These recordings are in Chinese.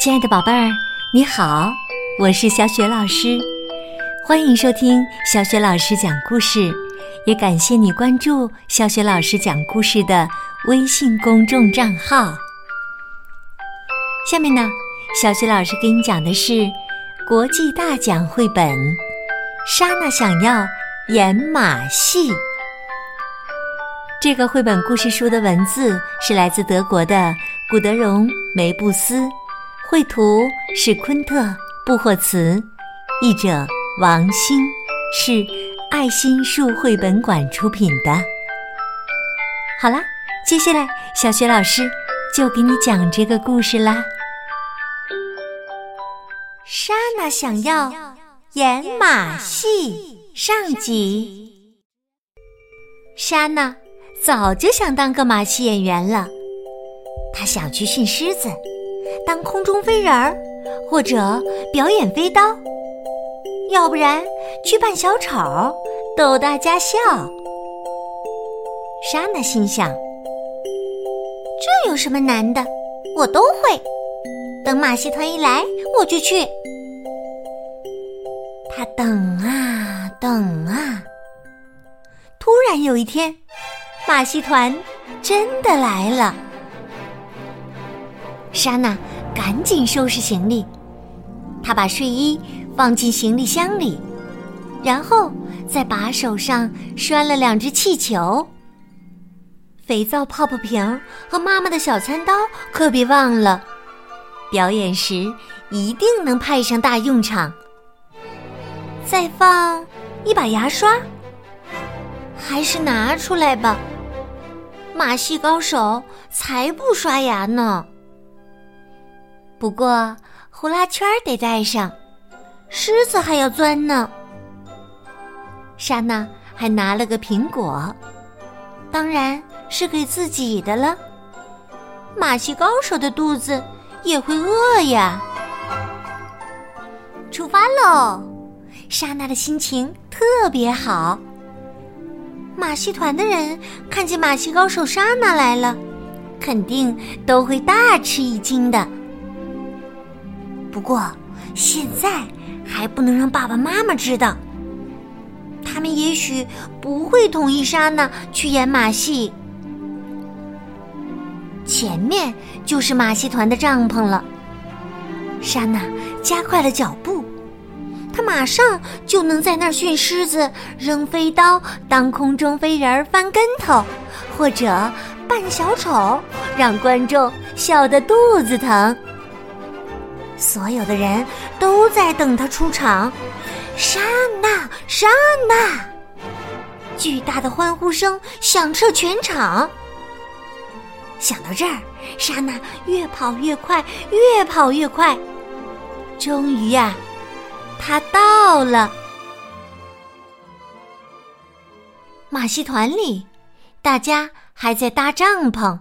亲爱的宝贝儿，你好，我是小雪老师，欢迎收听小雪老师讲故事，也感谢你关注小雪老师讲故事的微信公众账号。下面呢，小雪老师给你讲的是国际大奖绘本《莎娜想要演马戏》。这个绘本故事书的文字是来自德国的古德荣·梅布斯。绘图是昆特·布霍茨，译者王欣，是爱心树绘本馆出品的。好啦，接下来小雪老师就给你讲这个故事啦。莎娜想要演马戏上集。莎娜早就想当个马戏演员了，她想去驯狮子。当空中飞人儿，或者表演飞刀，要不然去扮小丑，逗大家笑。莎娜心想：这有什么难的？我都会。等马戏团一来，我就去。他等啊等啊，突然有一天，马戏团真的来了。莎娜赶紧收拾行李，他把睡衣放进行李箱里，然后在把手上拴了两只气球。肥皂泡泡瓶和妈妈的小餐刀可别忘了，表演时一定能派上大用场。再放一把牙刷，还是拿出来吧，马戏高手才不刷牙呢。不过，呼啦圈得带上，狮子还要钻呢。莎娜还拿了个苹果，当然是给自己的了。马戏高手的肚子也会饿呀。出发喽！莎娜的心情特别好。马戏团的人看见马戏高手莎娜来了，肯定都会大吃一惊的。不过，现在还不能让爸爸妈妈知道。他们也许不会同意莎娜去演马戏。前面就是马戏团的帐篷了。莎娜加快了脚步，她马上就能在那儿训狮子、扔飞刀、当空中飞人、翻跟头，或者扮小丑，让观众笑得肚子疼。所有的人都在等他出场，莎娜，莎娜！巨大的欢呼声响彻全场。想到这儿，莎娜越跑越快，越跑越快。终于呀，她到了马戏团里，大家还在搭帐篷，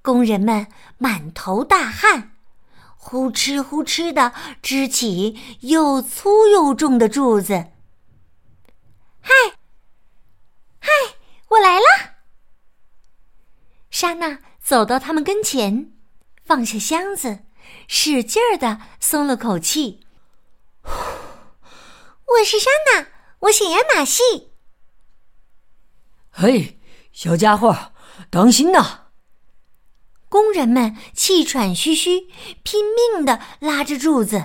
工人们满头大汗。呼哧呼哧的支起又粗又重的柱子。嗨，嗨，我来了！莎娜走到他们跟前，放下箱子，使劲儿的松了口气。我是莎娜，我想演马戏。嘿，小家伙，当心呐！工人们气喘吁吁，拼命的拉着柱子，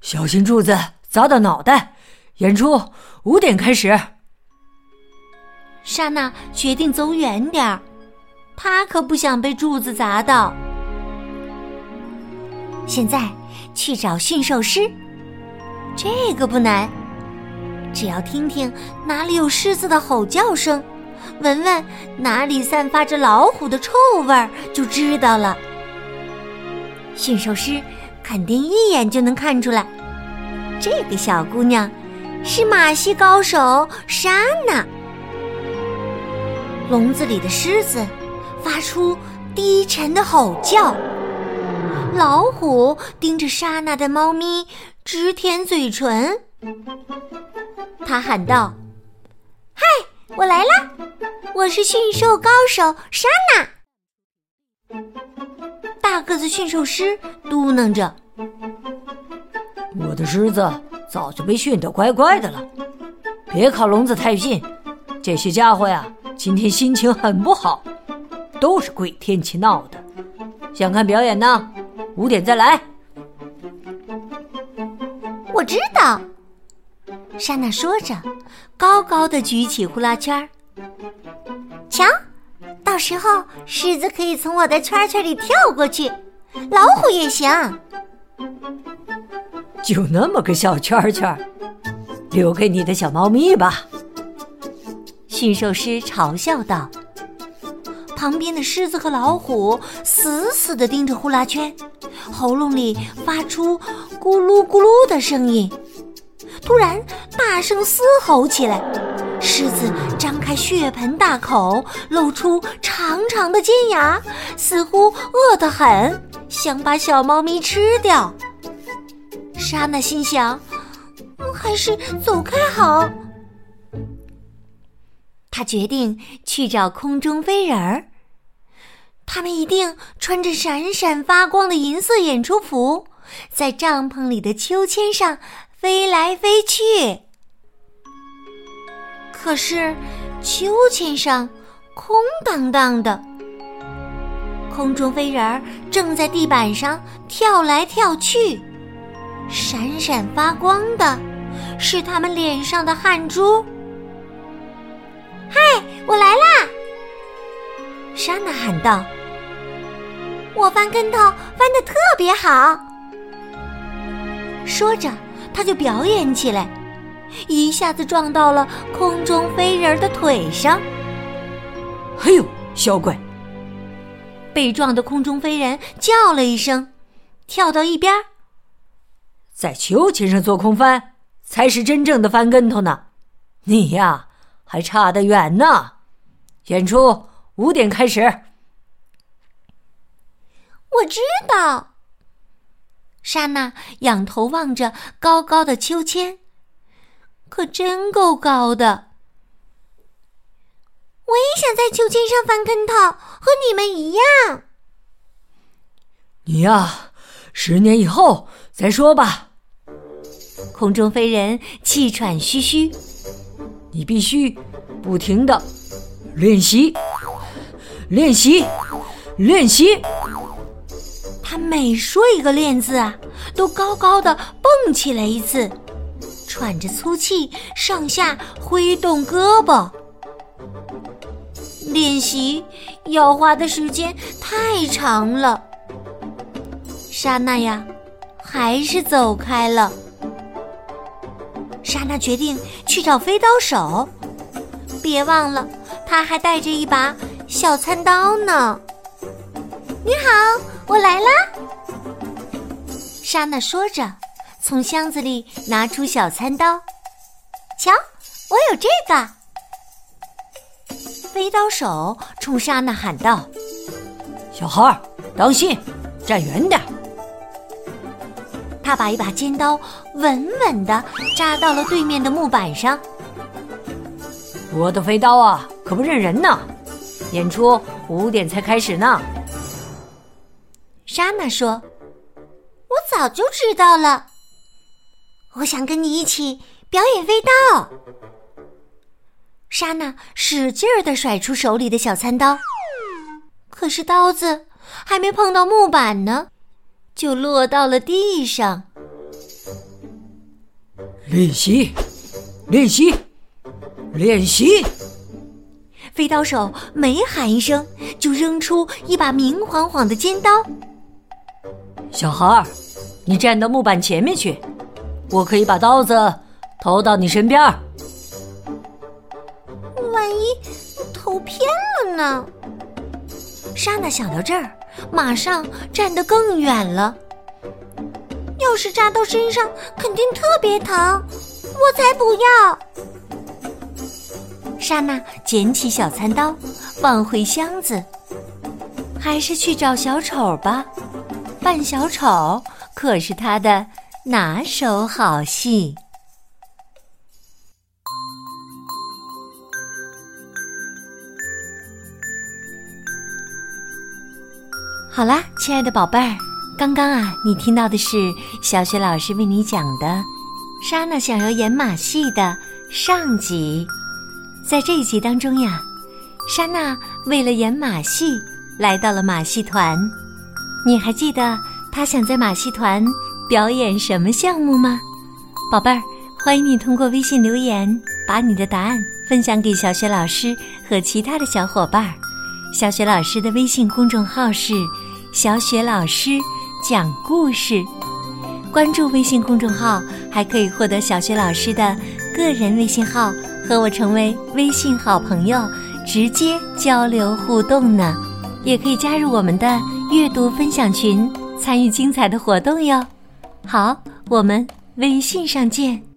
小心柱子砸到脑袋。演出五点开始。莎娜决定走远点儿，她可不想被柱子砸到。现在去找驯兽师，这个不难，只要听听哪里有狮子的吼叫声。闻闻哪里散发着老虎的臭味儿，就知道了。驯兽师肯定一眼就能看出来，这个小姑娘是马戏高手莎娜。笼子里的狮子发出低沉的吼叫，老虎盯着莎娜的猫咪直舔嘴唇。他喊道：“，我来啦！”我是驯兽高手莎娜，大大个子驯兽师嘟囔着：“我的狮子早就被训得乖乖的了，别靠笼子太近。这些家伙呀，今天心情很不好，都是鬼天气闹的。想看表演呢？五点再来。”我知道，莎娜说着，高高的举起呼啦圈儿。瞧，到时候狮子可以从我的圈圈里跳过去，老虎也行。就那么个小圈圈，留给你的小猫咪吧。驯兽师嘲笑道。旁边的狮子和老虎死死地盯着呼啦圈，喉咙里发出咕噜咕噜的声音。突然，大声嘶吼起来。狮子张开血盆大口，露出长长的尖牙，似乎饿得很，想把小猫咪吃掉。莎娜心想：还是走开好。他决定去找空中飞人儿。他们一定穿着闪闪发光的银色演出服，在帐篷里的秋千上飞来飞去。可是，秋千上空荡荡的。空中飞人儿正在地板上跳来跳去，闪闪发光的是他们脸上的汗珠。嗨，我来啦！莎娜喊道。我翻跟头翻的特别好，说着，他就表演起来，一下子撞到了空中飞人的腿上。哎呦，小鬼！被撞的空中飞人叫了一声，跳到一边。在秋千上做空翻才是真正的翻跟头呢，你呀还差得远呢。演出五点开始。我知道。莎娜仰头望着高高的秋千，可真够高的。我也想在秋千上翻跟头，和你们一样。你呀，十年以后再说吧。空中飞人气喘吁吁，你必须不停的练习，练习，练习。他每说一个“练”字啊，都高高的蹦起来一次，喘着粗气，上下挥动胳膊。练习要花的时间太长了。莎娜呀，还是走开了。莎娜决定去找飞刀手，别忘了，他还带着一把小餐刀呢。你好。我来啦！莎娜说着，从箱子里拿出小餐刀。瞧，我有这个。飞刀手冲莎娜喊道：“小孩儿，当心，站远点。”他把一把尖刀稳稳的扎到了对面的木板上。我的飞刀啊，可不认人呢。演出五点才开始呢。莎娜说：“我早就知道了。我想跟你一起表演飞刀。”莎娜使劲儿的甩出手里的小餐刀，可是刀子还没碰到木板呢，就落到了地上。练习，练习，练习！飞刀手每喊一声，就扔出一把明晃晃的尖刀。小孩儿，你站到木板前面去，我可以把刀子投到你身边。万一投偏了呢？莎娜想到这儿，马上站得更远了。要是扎到身上，肯定特别疼，我才不要！莎娜捡起小餐刀，放回箱子，还是去找小丑吧。扮小丑可是他的拿手好戏。好啦，亲爱的宝贝儿，刚刚啊，你听到的是小雪老师为你讲的《莎娜想要演马戏》的上集。在这一集当中呀，莎娜为了演马戏，来到了马戏团。你还记得她想在马戏团表演什么项目吗？宝贝儿，欢迎你通过微信留言，把你的答案分享给小雪老师和其他的小伙伴儿。小雪老师的微信公众号是“小雪老师讲故事”，关注微信公众号还可以获得小雪老师的个人微信号，和我成为微信好朋友，直接交流互动呢。也可以加入我们的阅读分享群，参与精彩的活动哟。好，我们微信上见。